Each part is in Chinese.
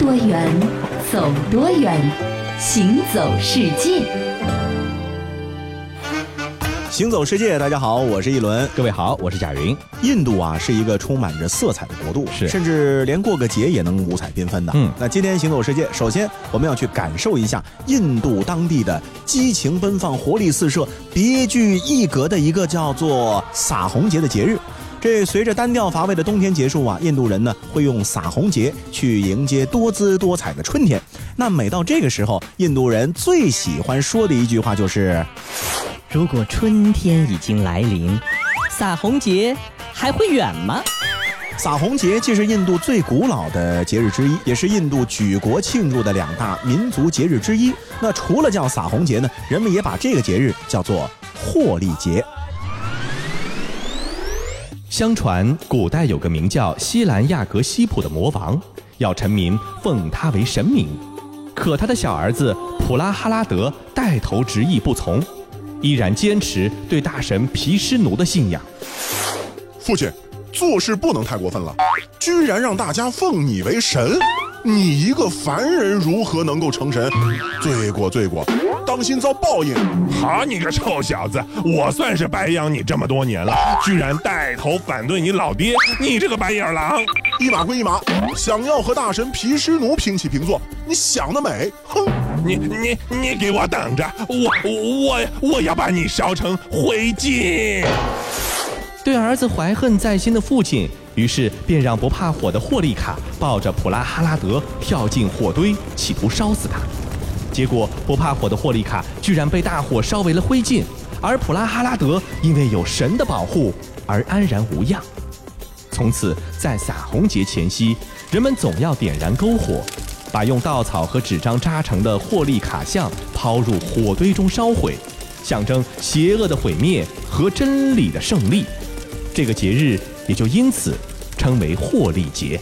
多远，走多远，行走世界。行走世界，大家好，我是一轮。各位好，我是贾云。印度啊，是一个充满着色彩的国度，是甚至连过个节也能五彩缤纷的。嗯那今天行走世界，首先我们要去感受一下印度当地的激情奔放、活力四射、别具一格的一个叫做撒红节的节日。这随着单调乏味的冬天结束啊，印度人呢会用撒红节去迎接多姿多彩的春天。那每到这个时候，印度人最喜欢说的一句话就是。如果春天已经来临，撒红节还会远吗？撒红节既是印度最古老的节日之一，也是印度举国庆祝的两大民族节日之一。那除了叫撒红节呢，人们也把这个节日叫做获利节。相传古代有个名叫西兰亚格西普的魔王，要臣民奉他为神明，可他的小儿子普拉哈拉德带头执意不从，依然坚持对大神毗湿奴的信仰。父亲，做事不能太过分了，居然让大家奉你为神，你一个凡人如何能够成神？罪过罪过，当心遭报应！好你个臭小子！我算是白养你这么多年了，居然带头反对你老爹！你这个白眼狼！一码归一码，想要和大神毗湿奴平起平坐，你想得美！哼！你你你给我等着！我我我要把你烧成灰烬！对儿子怀恨在心的父亲，于是便让不怕火的霍利卡抱着普拉哈拉德跳进火堆，企图烧死他。结果不怕火的霍利卡居然被大火烧为了灰烬，而普拉哈拉德因为有神的保护而安然无恙。从此，在撒红节前夕，人们总要点燃篝火，把用稻草和纸张扎成的霍利卡像抛入火堆中烧毁，象征邪恶的毁灭和真理的胜利。这个节日也就因此称为霍利节。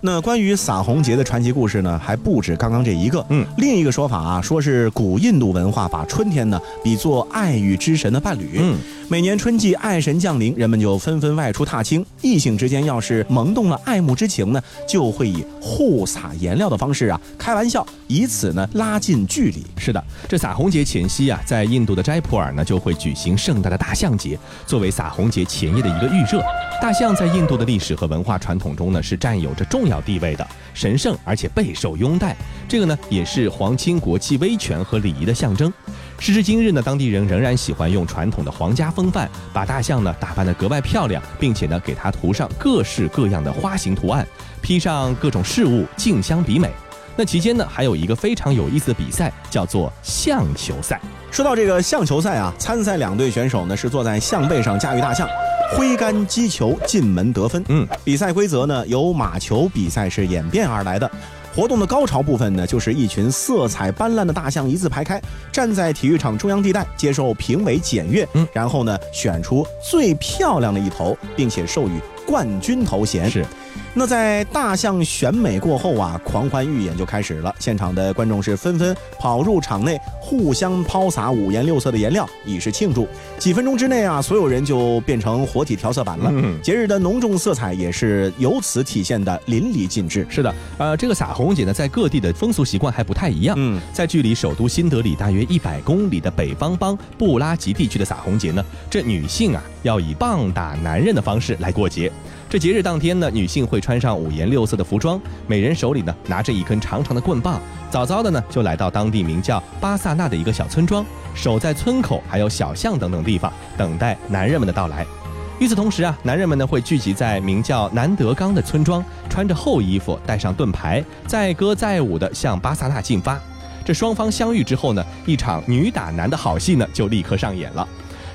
那关于洒红节的传奇故事呢，还不止刚刚这一个。嗯，另一个说法啊，说是古印度文化把春天呢比作爱与之神的伴侣。嗯，每年春季爱神降临，人们就纷纷外出踏青。异性之间要是萌动了爱慕之情呢，就会以互撒颜料的方式啊开玩笑，以此呢拉近距离。是的，这撒红节前夕啊，在印度的斋普尔呢就会举行盛大的大象节，作为撒红节前夜的一个预热。大象在印度的历史和文化传统中呢是占有着重要地位的，神圣而且备受拥戴。这个呢也是皇亲国戚威权和礼仪的象征。时至今日呢，当地人仍然喜欢用传统的皇家风范，把大象呢打扮得格外漂亮，并且呢给它涂上各式各样的花形图案，披上各种饰物，竞相比美。那期间呢，还有一个非常有意思的比赛，叫做象球赛。说到这个象球赛啊，参赛两队选手呢是坐在象背上驾驭大象，挥杆击球进门得分。嗯，比赛规则呢由马球比赛是演变而来的。活动的高潮部分呢，就是一群色彩斑斓的大象一字排开，站在体育场中央地带，接受评委检阅，嗯然后呢选出最漂亮的一头，并且授予冠军头衔。是。那在大象选美过后啊，狂欢预演就开始了。现场的观众是纷纷跑入场内，互相抛洒五颜六色的颜料，以示庆祝。几分钟之内啊，所有人就变成活体调色板了。嗯节日的浓重色彩也是由此体现的淋漓尽致。是的，呃，这个撒红节呢，在各地的风俗习惯还不太一样。嗯，在距离首都新德里大约一百公里的北方邦布拉吉地区的撒红节呢，这女性啊要以棒打男人的方式来过节。这节日当天呢，女性会穿上五颜六色的服装，每人手里呢拿着一根长长的棍棒，早早的呢就来到当地名叫巴萨纳的一个小村庄，守在村口还有小巷等等地方，等待男人们的到来。与此同时啊，男人们呢会聚集在名叫南德冈的村庄，穿着厚衣服，带上盾牌，载歌载舞的向巴萨纳进发。这双方相遇之后呢，一场女打男的好戏呢就立刻上演了。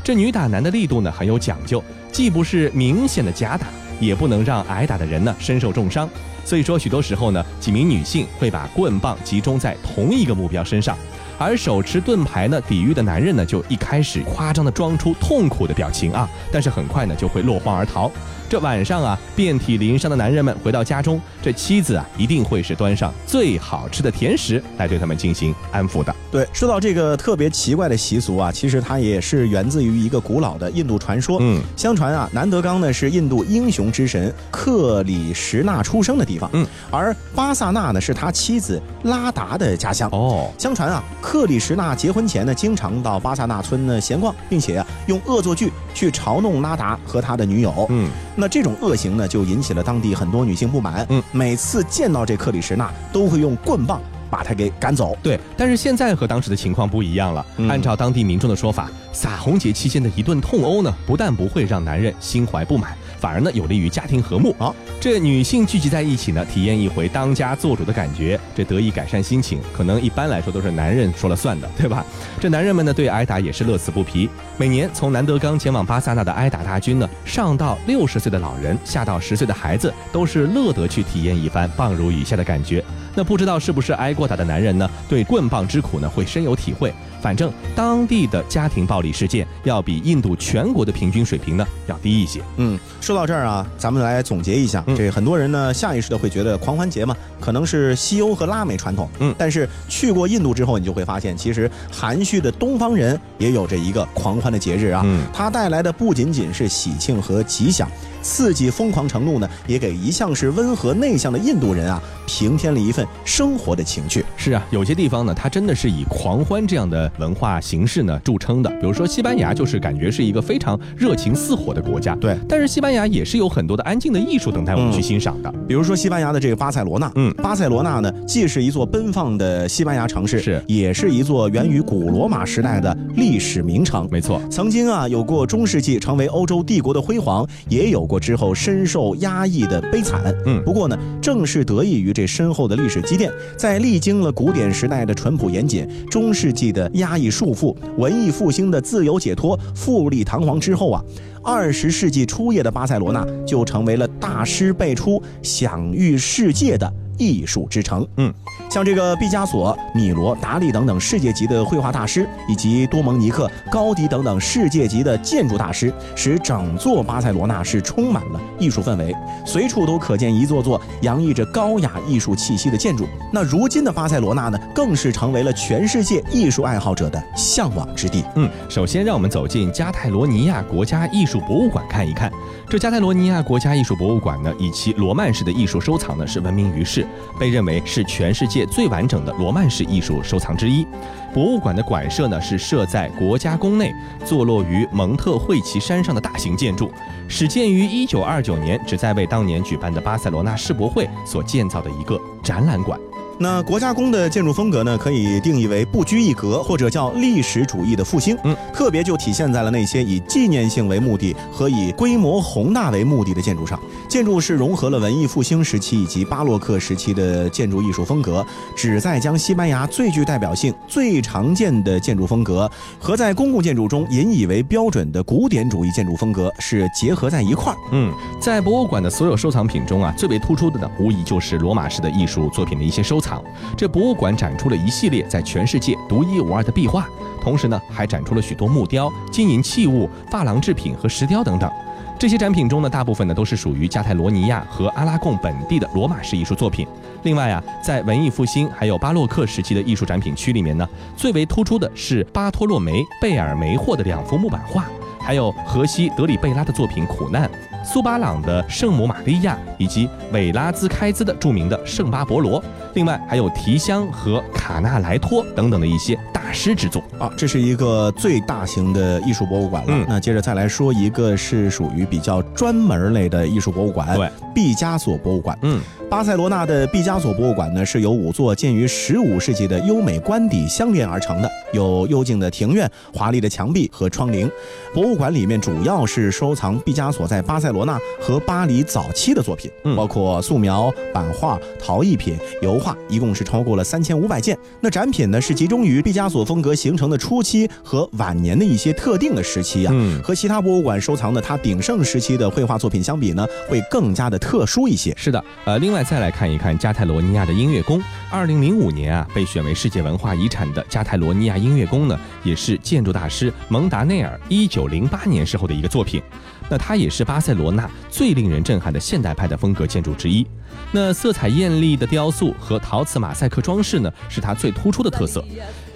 这女打男的力度呢很有讲究，既不是明显的假打，也不能让挨打的人呢身受重伤。所以说，许多时候呢，几名女性会把棍棒集中在同一个目标身上，而手持盾牌呢抵御的男人呢，就一开始夸张的装出痛苦的表情啊，但是很快呢就会落荒而逃。这晚上啊，遍体鳞伤的男人们回到家中，这妻子啊一定会是端上最好吃的甜食来对他们进行安抚的。对，说到这个特别奇怪的习俗啊，其实它也是源自于一个古老的印度传说。嗯，相传啊，南德冈呢是印度英雄之神克里什纳出生的地方。嗯，而巴萨纳呢是他妻子拉达的家乡。哦，相传啊，克里什纳结婚前呢，经常到巴萨纳村呢闲逛，并且啊用恶作剧去嘲弄拉达和他的女友。嗯，那这种恶行呢，就引起了当地很多女性不满。嗯，每次见到这克里什纳，都会用棍棒把他给赶走。对，但是现在和当时的情况不一样了。嗯按照当地民众的说法，撒红节期间的一顿痛殴呢，不但不会让男人心怀不满，反而呢有利于家庭和睦。啊，这女性聚集在一起呢，体验一回当家做主的感觉，这得以改善心情，可能一般来说都是男人说了算的，对吧？这男人们呢对挨打也是乐此不疲。每年从南德刚前往巴萨纳的挨打大军呢，上到六十岁的老人，下到十岁的孩子，都是乐得去体验一番棒如雨下的感觉。那不知道是不是挨过打的男人呢，对棍棒之苦呢会深有体会。反正当地的家庭暴力事件要比印度全国的平均水平呢要低一些。嗯，说到这儿啊，咱们来总结一下，嗯这很多人呢下意识的会觉得狂欢节嘛，可能是西欧和拉美传统。嗯但是去过印度之后，你就会发现，其实含蓄的东方人也有着一个狂欢的节日啊。嗯它带来的不仅仅是喜庆和吉祥，刺激疯狂程度呢，也给一向是温和内向的印度人啊平添了一份生活的情趣。是啊，有些地方呢，它真的是以狂欢这样的文化形式呢著称的。比如说西班牙，就是感觉是一个非常热情似火的国家。对但是西班牙也是有很多的安静的艺术等待我们嗯去欣赏的。比如说西班牙的这个巴塞罗那，嗯巴塞罗那呢，既是一座奔放的西班牙城市，是也是一座源于古罗马时代的历史名城。没错，曾经啊，有过中世纪成为欧洲帝国的辉煌，也有过之后深受压抑的悲惨。嗯不过呢，正是得益于这深厚的历史积淀，在历经了古典时代的淳朴严谨、中世纪的压抑束缚、文艺复兴的自由解脱、富丽堂皇之后啊，二十世纪初叶的巴塞罗那就成为了大师辈出、享誉世界的。艺术之城，嗯，像这个毕加索、米罗、达利等等世界级的绘画大师，以及多蒙尼克、高迪等等世界级的建筑大师，使整座巴塞罗那是充满了艺术氛围，随处都可见一座座洋溢着高雅艺术气息的建筑。那如今的巴塞罗那呢，更是成为了全世界艺术爱好者的向往之地。嗯，首先让我们走进加泰罗尼亚国家艺术博物馆看一看。这加泰罗尼亚国家艺术博物馆呢，以其罗曼式的艺术收藏呢是闻名于世，被认为是全世界最完整的罗曼式艺术收藏之一。博物馆的馆舍呢是设在国家宫内，坐落于蒙特惠奇山上的大型建筑，始建于1929年，旨在为当年举办的巴塞罗那世博会所建造的一个展览馆。那国家宫的建筑风格呢，可以定义为不拘一格，或者叫历史主义的复兴。嗯，特别就体现在了那些以纪念性为目的和以规模宏大为目的的建筑上。建筑是融合了文艺复兴时期以及巴洛克时期的建筑艺术风格，旨在将西班牙最具代表性、最常见的建筑风格和在公共建筑中引以为标准的古典主义建筑风格是结合在一块儿。嗯，在博物馆的所有收藏品中啊，最为突出的呢，无疑就是罗马式的艺术作品的一些收藏。这博物馆展出了一系列在全世界独一无二的壁画，同时呢，还展出了许多木雕、金银器物、珐琅制品和石雕等等。这些展品中呢，大部分呢都是属于加泰罗尼亚和阿拉贡本地的罗马式艺术作品。另外啊，在文艺复兴还有巴洛克时期的艺术展品区里面呢，最为突出的是巴托洛梅·贝尔梅霍的两幅木板画，还有荷西·德里贝拉的作品《苦难》。苏巴朗的圣母玛利亚，以及韦拉兹开兹的著名的圣巴伯罗，另外还有提香和卡纳莱托等等的一些大师之作。啊，这是一个最大型的艺术博物馆了。嗯那接着再来说一个是属于比较专门类的艺术博物馆，对，毕加索博物馆。嗯，巴塞罗那的毕加索博物馆呢，是由五座建于15世纪的优美官邸相连而成的，有幽静的庭院、华丽的墙壁和窗棂。博物馆里面主要是收藏毕加索在巴塞罗那和巴黎早期的作品，嗯包括素描、版画、陶艺品、油画，一共是超过了三千五百件。那展品呢，是集中于毕加索风格形成的初期和晚年的一些特定的时期啊。嗯和其他博物馆收藏的他鼎盛时期的绘画作品相比呢，会更加的特殊一些。是的，呃，另外再来看一看加泰罗尼亚的音乐宫。二零零五年啊，被选为世界文化遗产的加泰罗尼亚音乐宫呢，也是建筑大师蒙达内尔一九零八年时候的一个作品。那它也是巴塞罗罗那最令人震撼的现代派的风格建筑之一。那色彩艳丽的雕塑和陶瓷马赛克装饰呢，是它最突出的特色。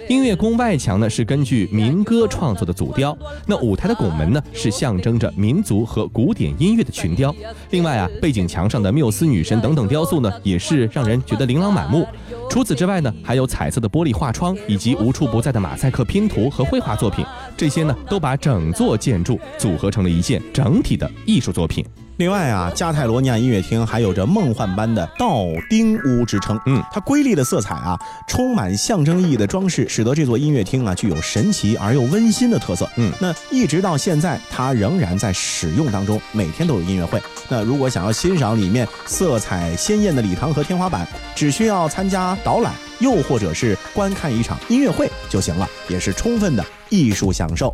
音乐宫外墙呢是根据民歌创作的组雕，那舞台的拱门呢是象征着民族和古典音乐的群雕。另外啊，背景墙上的缪斯女神等等雕塑呢，也是让人觉得琳琅满目。除此之外呢，还有彩色的玻璃画窗，以及无处不在的马赛克拼图和绘画作品，这些呢都把整座建筑组合成了一件整体的艺术作品。另外啊，加泰罗尼亚音乐厅还有着梦幻般的道丁屋之称。嗯，它瑰丽的色彩啊，充满象征意义的装饰，使得这座音乐厅啊具有神奇而又温馨的特色。嗯，那一直到现在，它仍然在使用当中，每天都有音乐会。那如果想要欣赏里面色彩鲜艳的礼堂和天花板，只需要参加导览，又或者是观看一场音乐会就行了，也是充分的艺术享受。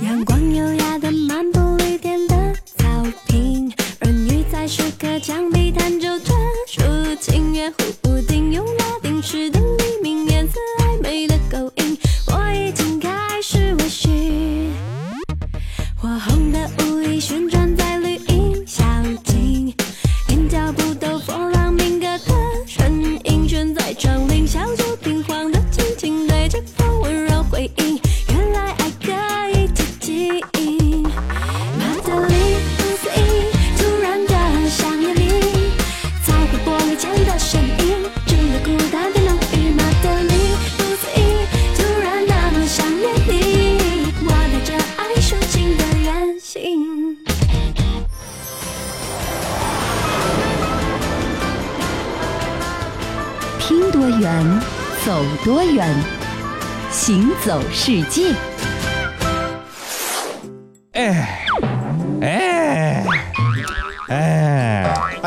阳光优雅过玻璃前的身影，整个孤单的浓郁。马德里不思议，突然那么想念你，我带着爱抒情的远行。听多远，走多远，行走世界。哎，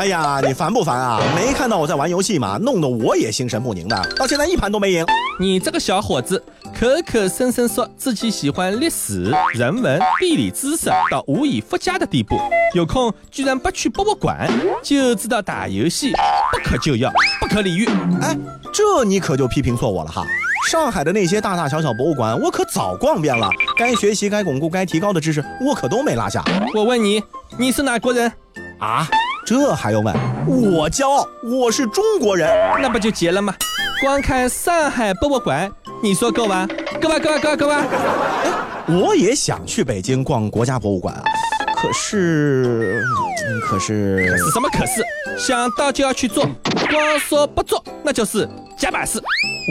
哎，哎呀，你烦不烦啊？没看到我在玩游戏吗？弄得我也心神不宁的，到现在一盘都没赢。你这个小伙子，口口声声说自己喜欢历史、人文、地理知识到无以复加的地步，有空居然不去博物馆，就知道打游戏，不可救药，不可理喻。哎，这你可就批评错我了哈！上海的那些大大小小博物馆，我可早逛遍了，该学习、该巩固、该提高的知识，我可都没落下我问你，你是哪国人？啊！这还用问？我骄傲，我是中国人。那不就结了吗？光看上海博物馆，你说够吧？够吧？够吧？够吧？够吧？我也想去北京逛国家博物馆啊，可是，嗯可是，是什么可是？想到就要去做，光说不做，那就是假把式。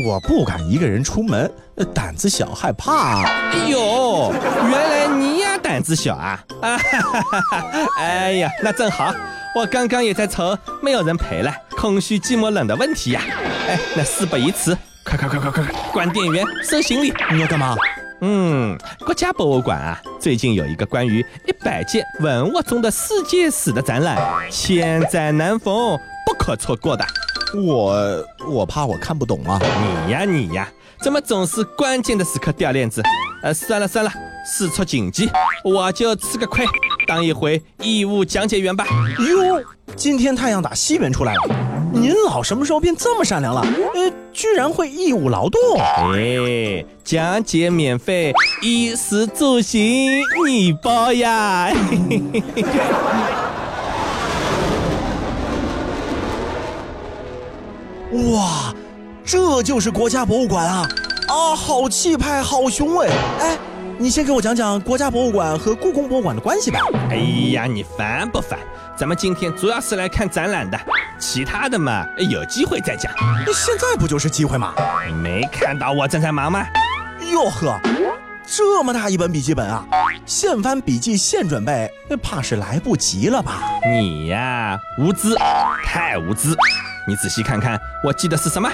我不敢一个人出门，胆子小，害怕。哎呦，原来你也胆子小啊！啊哈哈哈哈！哎呀，那正好，我刚刚也在愁没有人陪了，空虚寂寞冷的问题呀。哎，那事不宜迟，快快快快快快，关电源，收行李。你要干嘛？嗯，国家博物馆啊，最近有一个关于一百件文物中的世界史的展览，千载难逢，不可错过的。我我怕我看不懂啊。你呀你呀，怎么总是关键的时刻掉链子？呃，算了算了，事出紧急，我就吃个亏，当一回义务讲解员吧。哟，今天太阳打西边出来了，您老什么时候变这么善良了？呃，居然会义务劳动。哎，讲解免费，衣食住行你包呀。哇，这就是国家博物馆啊！啊，好气派，好雄伟。哎，你先给我讲讲国家博物馆和故宫博物馆的关系吧。哎呀，你烦不烦？咱们今天主要是来看展览的，其他的嘛，有机会再讲。现在不就是机会吗？你没看到我正在忙吗？哟呵，这么大一本笔记本啊，现翻笔记现准备，怕是来不及了吧？你呀，无知，太无知。你仔细看看，我记得是什么？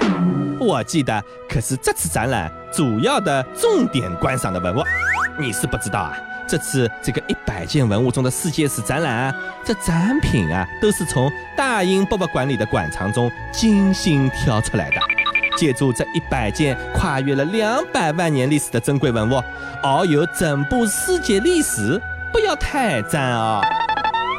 我记得可是这次展览主要的重点观赏的文物。你是不知道啊，这次这个一百件文物中的世界史展览，这展品啊都是从大英博物馆里的馆藏中精心挑出来的。借助这一百件跨越了两百万年历史的珍贵文物，遨游整部世界历史，不要太赞啊、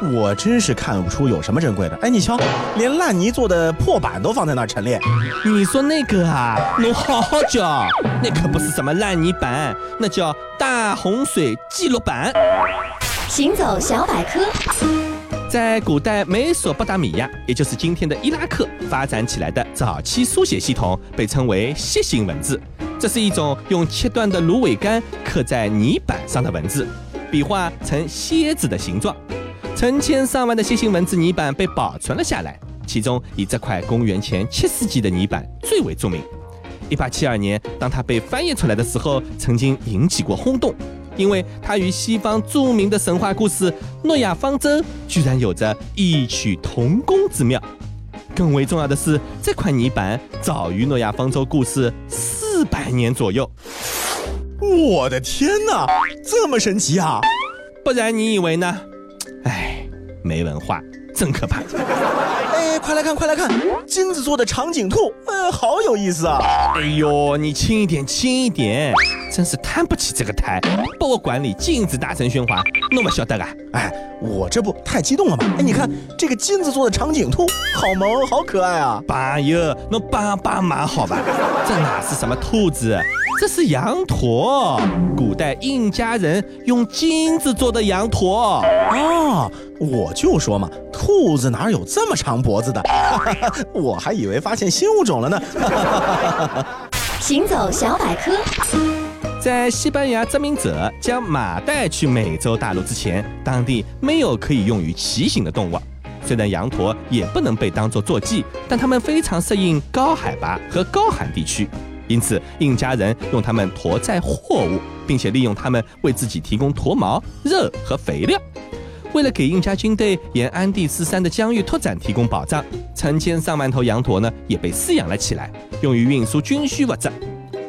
我真是看不出有什么珍贵的。哎，你瞧，连烂泥做的破板都放在那儿陈列。你说那个啊，侬好好叫，那可不是什么烂泥板，那叫大洪水记录板。行走小百科，在古代美索不达米亚，也就是今天的伊拉克，发展起来的早期书写系统被称为楔形文字。这是一种用切断的芦苇杆刻在泥板上的文字，笔画呈楔子的形状。成千上万的楔形文字泥板被保存了下来，其中以这块公元前七世纪的泥板最为著名。一八七二年，当它被翻译出来的时候，曾经引起过轰动，因为它与西方著名的神话故事《诺亚方舟》居然有着异曲同工之妙。更为重要的是，这块泥板早于诺亚方舟故事四百年左右。我的天哪，这么神奇啊！不然你以为呢？哎，没文化真可怕。哎，快来看，快来看，金子做的长颈兔，呃，好有意思啊！哎呦，你轻一点，轻一点，真是摊不起这个台，把我管理禁止大声喧哗，那么晓得啊？哎，我这不太激动了吗？哎，你看这个金子做的长颈兔，好萌，好可爱啊！爸哟，那帮帮忙好吧？这哪是什么兔子？这是羊驼，古代印加人用金子做的羊驼。哦，我就说嘛，兔子哪有这么长脖子的？我还以为发现新物种了呢。行走小百科，在西班牙殖民者将马带去美洲大陆之前，当地没有可以用于骑行的动物。虽然羊驼也不能被当作坐骑，但它们非常适应高海拔和高寒地区。因此，印加人用它们驮载货物，并且利用它们为自己提供驼毛、肉和肥料。为了给印加军队沿安第斯山的疆域拓展提供保障，成千上万头羊驼呢也被饲养了起来，用于运输军需物资。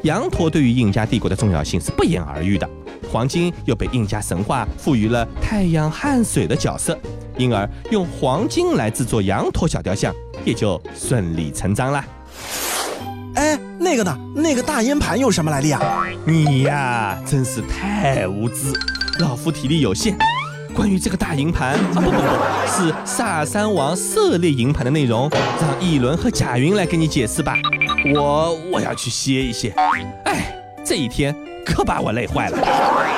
羊驼对于印加帝国的重要性是不言而喻的。黄金又被印加神话赋予了太阳汗水的角色，因而用黄金来制作羊驼小雕像也就顺理成章啦。那个呢？那个大烟盘有什么来历啊？你呀，真是太无知，老夫体力有限。关于这个大银盘啊，不不不，是萨山王狩猎银盘的内容，让一轮和贾云来给你解释吧。我我要去歇一歇。哎，这一天可把我累坏了。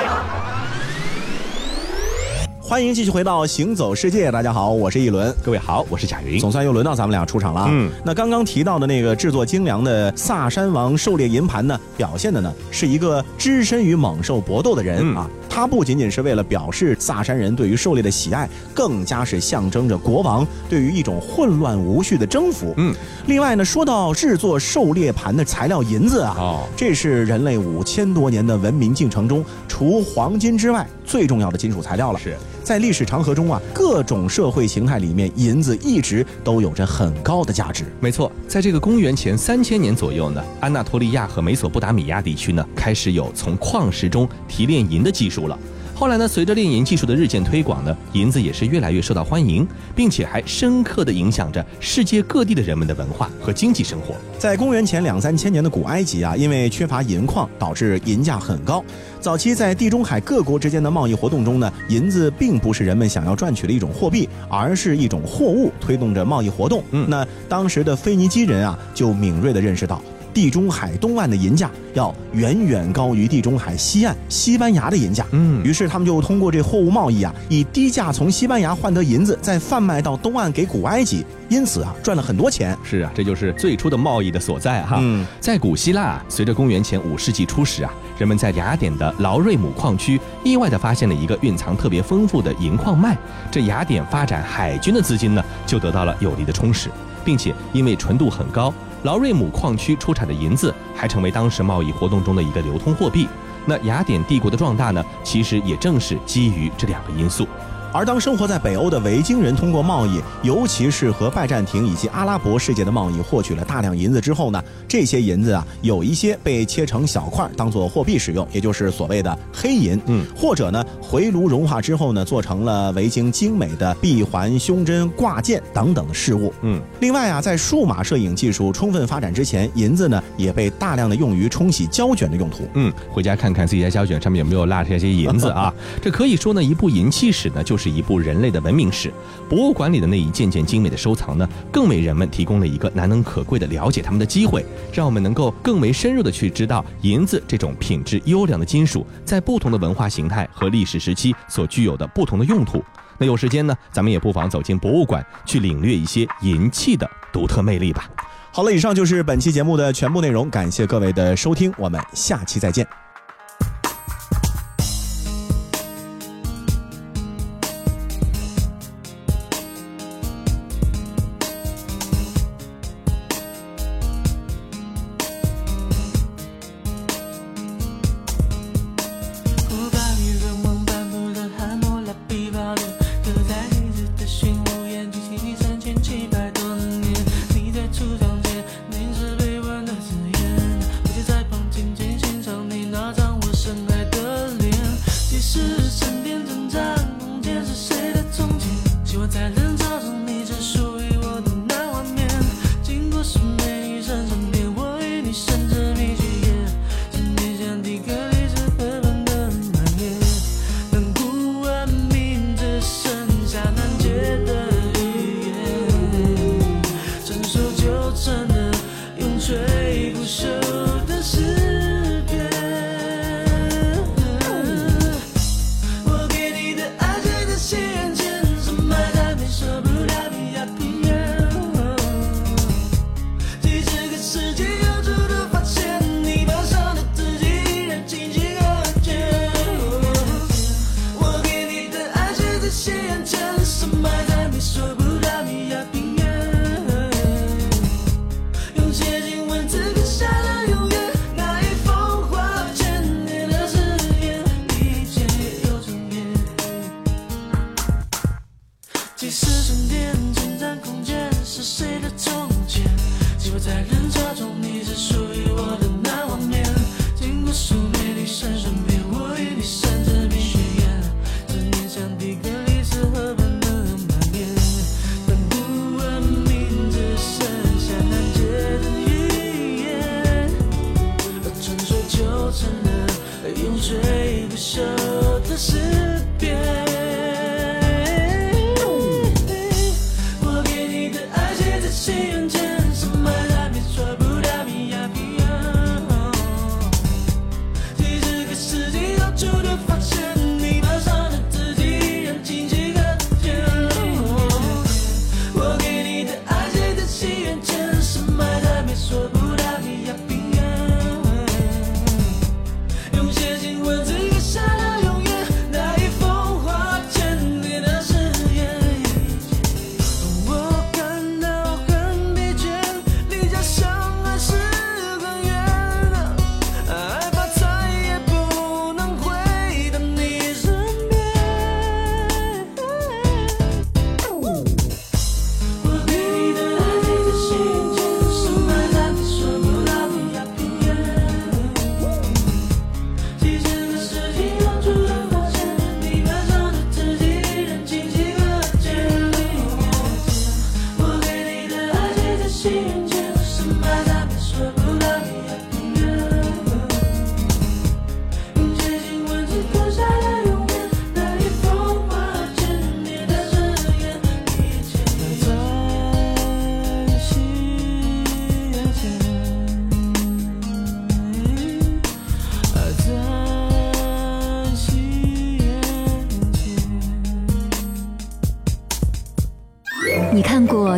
欢迎继续回到《行走世界》，大家好，我是一轮。各位好，我是贾云。总算又轮到咱们俩出场了。嗯，那刚刚提到的那个制作精良的萨山王狩猎银盘呢，表现的呢是一个只身与猛兽搏斗的人、嗯啊。他不仅仅是为了表示萨山人对于狩猎的喜爱，更加是象征着国王对于一种混乱无序的征服。嗯，另外呢，说到制作狩猎盘的材料银子啊，哦这是人类五千多年的文明进程中，除黄金之外最重要的金属材料了。是在历史长河中啊，各种社会形态里面，银子一直都有着很高的价值。没错，在这个公元前三千年左右呢，安纳托利亚和美索不达米亚地区呢，开始有从矿石中提炼银的技术了。后来呢，随着炼银技术的日渐推广呢，银子也是越来越受到欢迎，并且还深刻地影响着世界各地的人们的文化和经济生活。在公元前两三千年的古埃及啊，因为缺乏银矿，导致银价很高。早期在地中海各国之间的贸易活动中呢，银子并不是人们想要赚取的一种货币，而是一种货物，推动着贸易活动。嗯那当时的腓尼基人啊，就敏锐地认识到。地中海东岸的银价要远远高于地中海西岸西班牙的银价，嗯于是他们就通过这货物贸易啊，以低价从西班牙换得银子，再贩卖到东岸给古埃及，因此啊赚了很多钱。是啊，这就是最初的贸易的所在哈。嗯在古希腊啊，随着公元前五世纪初时啊，人们在雅典的劳瑞姆矿区意外地发现了一个蕴藏特别丰富的银矿脉，这雅典发展海军的资金呢，就得到了有力的充实，并且因为纯度很高，劳瑞姆矿区出产的银子还成为当时贸易活动中的一个流通货币。那雅典帝国的壮大呢，其实也正是基于这两个因素。而当生活在北欧的维京人通过贸易，尤其是和拜占庭以及阿拉伯世界的贸易，获取了大量银子之后呢，这些银子啊，有一些被切成小块儿当做货币使用，也就是所谓的黑银。嗯，或者呢，回炉融化之后呢，做成了维京精美的臂环、胸针、挂件等等的饰物。嗯，另外啊，在数码摄影技术充分发展之前，银子呢也被大量的用于冲洗胶卷的用途。嗯，回家看看自己家胶卷上面有没有落下一些银子啊。这可以说呢，一部银器史呢，就是是一部人类的文明史。博物馆里的那一件件精美的收藏呢，更为人们提供了一个难能可贵的了解他们的机会，让我们能够更为深入的去知道银子这种品质优良的金属，在不同的文化形态和历史时期所具有的不同的用途。那有时间呢，咱们也不妨走进博物馆，去领略一些银器的独特魅力吧。好了，以上就是本期节目的全部内容，感谢各位的收听，我们下期再见。成了永垂不朽的诗篇。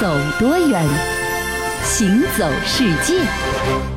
走多远，行走世界。